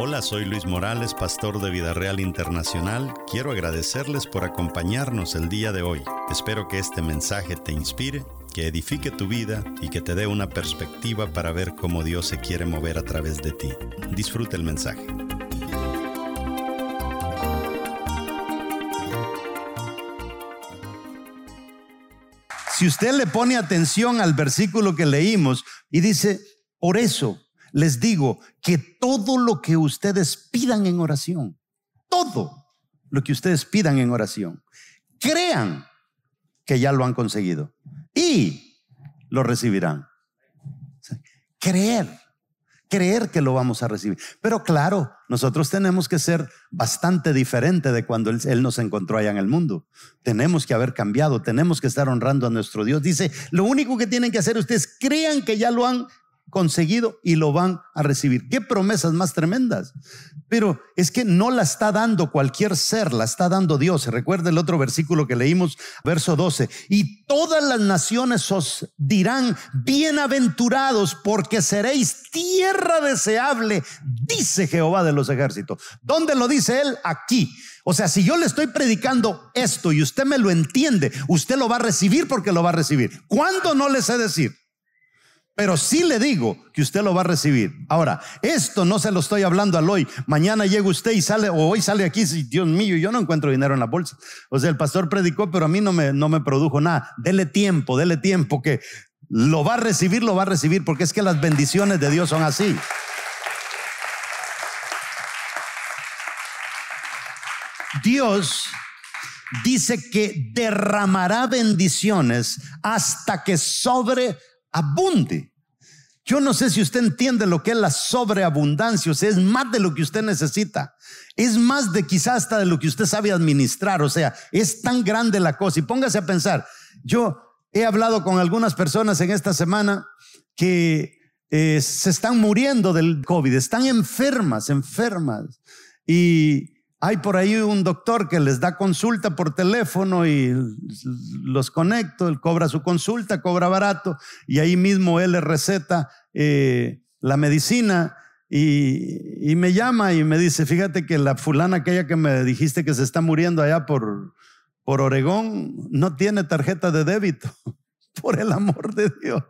Hola, soy Luis Morales, pastor de Vida Real Internacional. Quiero agradecerles por acompañarnos el día de hoy. Espero que este mensaje te inspire, que edifique tu vida y que te dé una perspectiva para ver cómo Dios se quiere mover a través de ti. Disfruta el mensaje. Si usted le pone atención al versículo que leímos y dice, por eso les digo que todo lo que ustedes pidan en oración, todo lo que ustedes pidan en oración, crean que ya lo han conseguido y lo recibirán. Creer creer que lo vamos a recibir. Pero claro, nosotros tenemos que ser bastante diferente de cuando él, él, nos encontró allá en el mundo. Tenemos que haber cambiado, tenemos que estar honrando a nuestro Dios. Dice, lo único que tienen que hacer ustedes, crean que ya lo han conseguido y lo van a recibir. Qué promesas más tremendas. Pero es que no la está dando cualquier ser, la está dando Dios. Recuerda el otro versículo que leímos, verso 12. Y todas las naciones os dirán, bienaventurados porque seréis tierra deseable, dice Jehová de los ejércitos. ¿Dónde lo dice él? Aquí. O sea, si yo le estoy predicando esto y usted me lo entiende, usted lo va a recibir porque lo va a recibir. ¿Cuándo no le sé decir? Pero sí le digo que usted lo va a recibir. Ahora, esto no se lo estoy hablando al hoy. Mañana llega usted y sale, o hoy sale aquí, Dios mío, yo no encuentro dinero en la bolsa. O sea, el pastor predicó, pero a mí no me, no me produjo nada. Dele tiempo, dele tiempo que lo va a recibir, lo va a recibir, porque es que las bendiciones de Dios son así. Dios dice que derramará bendiciones hasta que sobre abunde. Yo no sé si usted entiende lo que es la sobreabundancia, o sea, es más de lo que usted necesita, es más de quizás hasta de lo que usted sabe administrar, o sea, es tan grande la cosa. Y póngase a pensar, yo he hablado con algunas personas en esta semana que eh, se están muriendo del COVID, están enfermas, enfermas, y hay por ahí un doctor que les da consulta por teléfono y los conecto, él cobra su consulta, cobra barato y ahí mismo él le receta eh, la medicina y, y, me llama y me dice, fíjate que la fulana aquella que me dijiste que se está muriendo allá por, por Oregón no tiene tarjeta de débito, por el amor de Dios.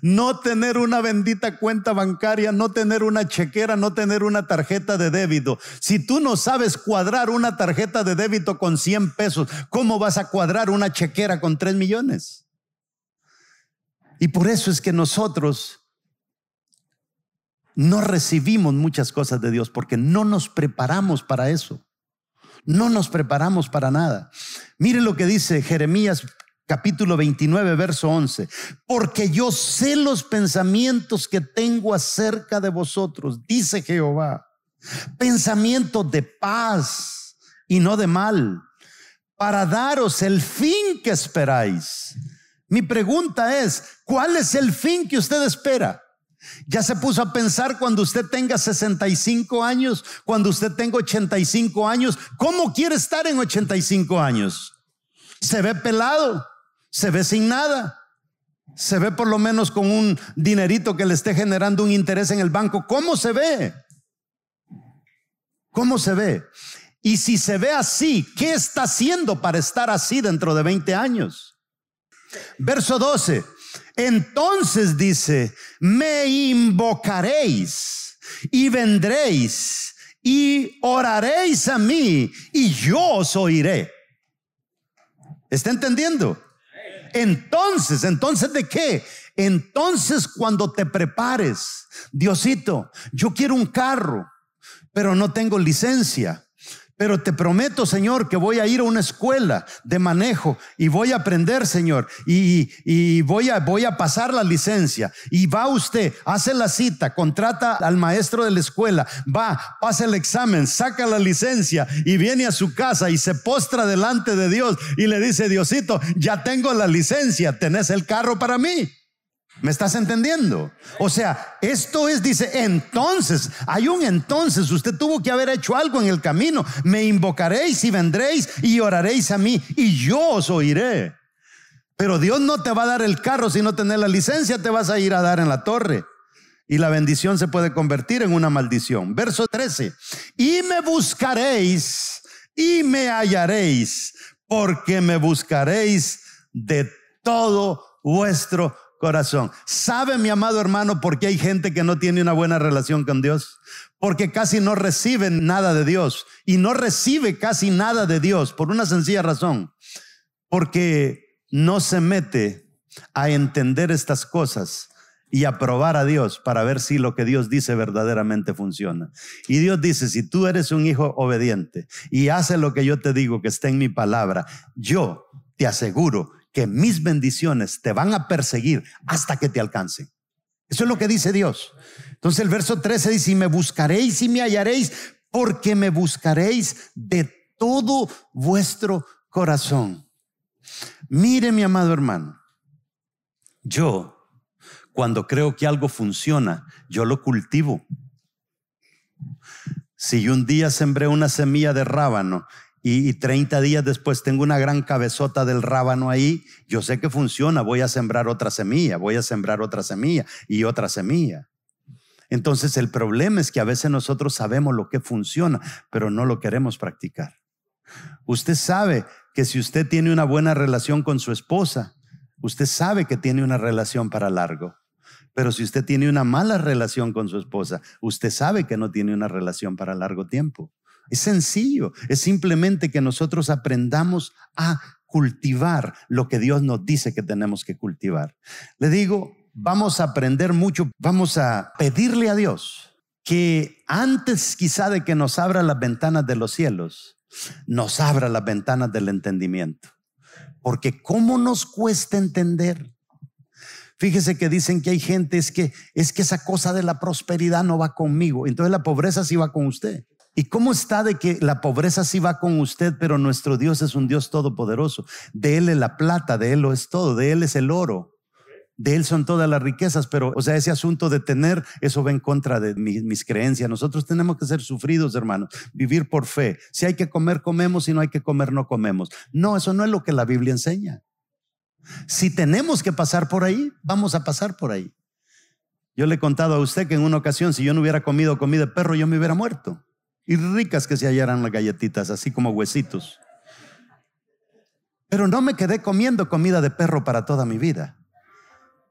No tener una bendita cuenta bancaria, no tener una chequera, no tener una tarjeta de débito. Si tú no sabes cuadrar una tarjeta de débito con 100 pesos, ¿cómo vas a cuadrar una chequera con 3 millones? Y por eso es que nosotros no recibimos muchas cosas de Dios porque no nos preparamos para eso. No nos preparamos para nada. Mire lo que dice Jeremías capítulo 29, verso 11. Porque yo sé los pensamientos que tengo acerca de vosotros, dice Jehová. Pensamientos de paz y no de mal, para daros el fin que esperáis. Mi pregunta es, ¿cuál es el fin que usted espera? ¿Ya se puso a pensar cuando usted tenga 65 años, cuando usted tenga 85 años? ¿Cómo quiere estar en 85 años? ¿Se ve pelado? Se ve sin nada. Se ve por lo menos con un dinerito que le esté generando un interés en el banco. ¿Cómo se ve? ¿Cómo se ve? Y si se ve así, ¿qué está haciendo para estar así dentro de 20 años? Verso 12. Entonces dice, me invocaréis y vendréis y oraréis a mí y yo os oiré. ¿Está entendiendo? Entonces, entonces de qué? Entonces cuando te prepares, Diosito, yo quiero un carro, pero no tengo licencia. Pero te prometo, Señor, que voy a ir a una escuela de manejo y voy a aprender, Señor, y, voy, a, voy a pasar la licencia. Y va usted, hace la cita, contrata al maestro de la escuela, va, pasa el examen, saca la licencia y viene a su casa y se postra delante de Dios y le dice, Diosito, ya tengo la licencia, tenés el carro para mí. ¿Me estás entendiendo? O sea, esto es, dice, entonces, hay un entonces, usted tuvo que haber hecho algo en el camino. Me invocaréis y vendréis y oraréis a mí y yo os oiré. Pero Dios no te va a dar el carro si no tenés la licencia, te vas a ir a dar en la torre. Y la bendición se puede convertir en una maldición. Verso 13. Y me buscaréis y me hallaréis, porque me buscaréis de todo vuestro corazón. ¿Sabe, mi amado hermano, por qué hay gente que no tiene una buena relación con Dios? Porque casi no reciben nada de Dios. Y no recibe casi nada de Dios por una sencilla razón. Porque no se mete a entender estas cosas y a probar a Dios para ver si lo que Dios dice verdaderamente funciona. Y Dios dice, si tú eres un hijo obediente y haces lo que yo te digo que está en mi palabra, yo te aseguro que mis bendiciones te van a perseguir hasta que te alcancen. Eso es lo que dice Dios. Entonces el verso 13 dice, y me buscaréis y me hallaréis, porque me buscaréis de todo vuestro corazón. Mire mi amado hermano, yo cuando creo que algo funciona, yo lo cultivo. Si un día sembré una semilla de rábano y, 30 días después tengo una gran cabezota del rábano ahí, yo sé que funciona, voy a sembrar otra semilla, voy a sembrar otra semilla y otra semilla. Entonces el problema es que a veces nosotros sabemos lo que funciona, pero no lo queremos practicar. Usted sabe que si usted tiene una buena relación con su esposa, usted sabe que tiene una relación para largo. Pero si usted tiene una mala relación con su esposa, usted sabe que no tiene una relación para largo tiempo. Es sencillo, es simplemente que nosotros aprendamos a cultivar lo que Dios nos dice que tenemos que cultivar. Le digo, vamos a aprender mucho, vamos a pedirle a Dios que antes quizá de que nos abra las ventanas de los cielos, nos abra las ventanas del entendimiento. Porque ¿cómo nos cuesta entender? Fíjese que dicen que hay gente es que es que esa cosa de la prosperidad no va conmigo, entonces la pobreza sí va con usted. ¿Y cómo está de que la pobreza sí va con usted, pero nuestro Dios es un Dios todopoderoso? De Él es la plata, de Él lo es todo, de Él es el oro, de Él son todas las riquezas, pero, o sea, ese asunto de tener, eso va en contra de mis creencias. Nosotros tenemos que ser sufridos, hermanos, vivir por fe. Si hay que comer, comemos, si no hay que comer, no comemos. No, eso no es lo que la Biblia enseña. Si tenemos que pasar por ahí, vamos a pasar por ahí. Yo le he contado a usted que en una ocasión, si yo no hubiera comido comida de perro, yo me hubiera muerto y ricas que se hallaran las galletitas, así como huesitos. Pero no me quedé comiendo comida de perro para toda mi vida,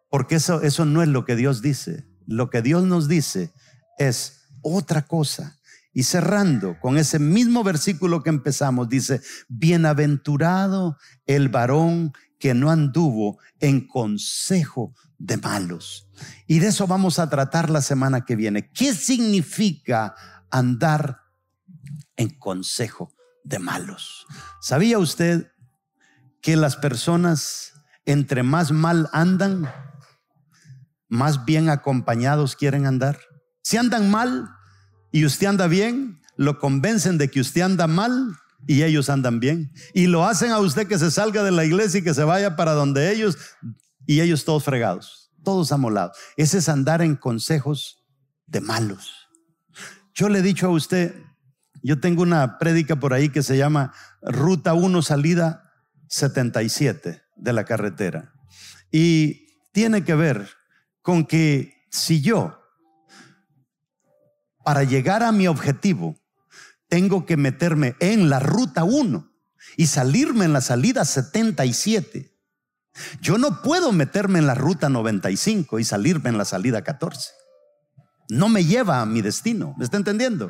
porque eso, eso no es lo que Dios dice. Lo que Dios nos dice es otra cosa. Y cerrando con ese mismo versículo que empezamos, dice, bienaventurado el varón que no anduvo en consejo de malos. Y de eso vamos a tratar la semana que viene. ¿Qué significa andar en consejo de malos. ¿Sabía usted que las personas entre más mal andan, más bien acompañados quieren andar? Si andan mal y usted anda bien, lo convencen de que usted anda mal y ellos andan bien. Y lo hacen a usted que se salga de la iglesia y que se vaya para donde ellos y ellos todos fregados, todos amolados. Ese es andar en consejos de malos. Yo le he dicho a usted, yo tengo una prédica por ahí que se llama Ruta 1, salida 77 de la carretera. Y tiene que ver con que si yo, para llegar a mi objetivo, tengo que meterme en la ruta 1 y salirme en la salida 77. Yo no puedo meterme en la ruta 95 y salirme en la salida 14. No me lleva a mi destino. ¿Me está entendiendo?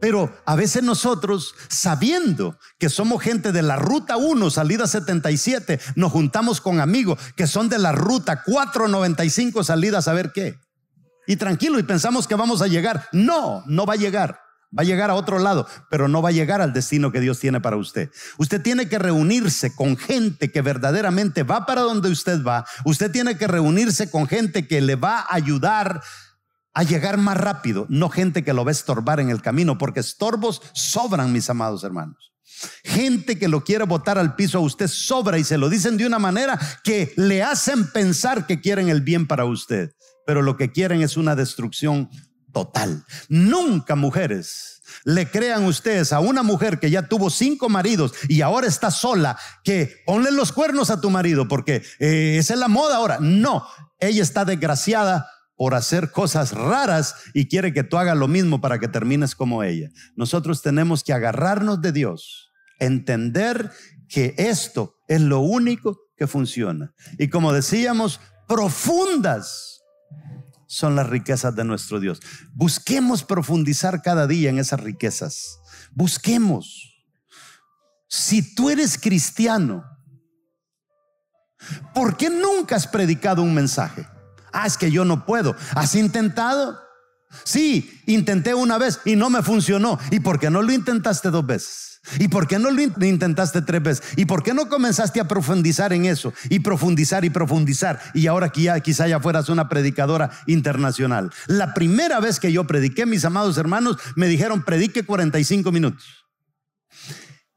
Pero a veces nosotros, sabiendo que somos gente de la ruta 1, salida 77, nos juntamos con amigos que son de la ruta 495, salida saber qué. Y tranquilo, y pensamos que vamos a llegar. No, no va a llegar. Va a llegar a otro lado, pero no va a llegar al destino que Dios tiene para usted. Usted tiene que reunirse con gente que verdaderamente va para donde usted va. Usted tiene que reunirse con gente que le va a ayudar a llegar más rápido, no gente que lo a estorbar en el camino, porque estorbos sobran, mis amados hermanos. Gente que lo quiere botar al piso a usted sobra y se lo dicen de una manera que le hacen pensar que quieren el bien para usted, pero lo que quieren es una destrucción total. Nunca mujeres le crean ustedes a una mujer que ya tuvo cinco maridos y ahora está sola, que ponle los cuernos a tu marido porque eh, es la moda ahora. No, ella está desgraciada por hacer cosas raras y quiere que tú hagas lo mismo para que termines como ella. Nosotros tenemos que agarrarnos de Dios, entender que esto es lo único que funciona. Y como decíamos, profundas son las riquezas de nuestro Dios. Busquemos profundizar cada día en esas riquezas. Busquemos. Si tú eres cristiano, ¿por qué nunca has predicado un mensaje? Ah, es que yo no puedo. ¿Has intentado? Sí, intenté una vez y no me funcionó. ¿Y por qué no lo intentaste dos veces? ¿Y por qué no lo intentaste tres veces? ¿Y por qué no comenzaste a profundizar en eso? Y profundizar y profundizar. Y ahora quizá ya fueras una predicadora internacional. La primera vez que yo prediqué, mis amados hermanos, me dijeron, predique 45 minutos.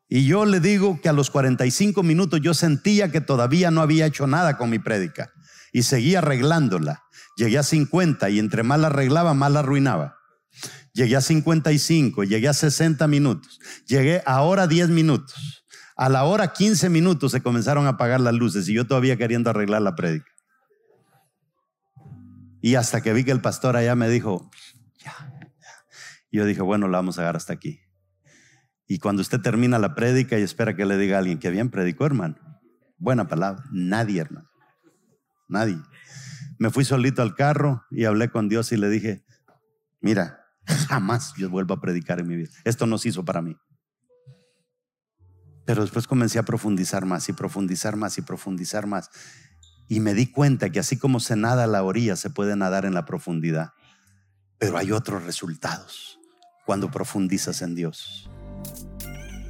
Y yo le digo que a los 45 minutos yo sentía que todavía no había hecho nada con mi prédica. Y seguía arreglándola. Llegué a 50 y entre más la arreglaba, más la arruinaba. Llegué a 55, llegué a 60 minutos, llegué ahora a 10 minutos. A la hora 15 minutos se comenzaron a apagar las luces y yo todavía queriendo arreglar la prédica. Y hasta que vi que el pastor allá me dijo, ya, ya. Yo dije, bueno, la vamos a agarrar hasta aquí. Y cuando usted termina la prédica y espera que le diga a alguien que bien predicó, hermano. Buena palabra. Nadie, hermano. Nadie. Me fui solito al carro y hablé con Dios y le dije, mira, Jamás yo vuelvo a predicar en mi vida. Esto no se hizo para mí. Pero después comencé a profundizar más y profundizar más y profundizar más. Y me di cuenta que así como se nada a la orilla, se puede nadar en la profundidad. Pero hay otros resultados cuando profundizas en Dios.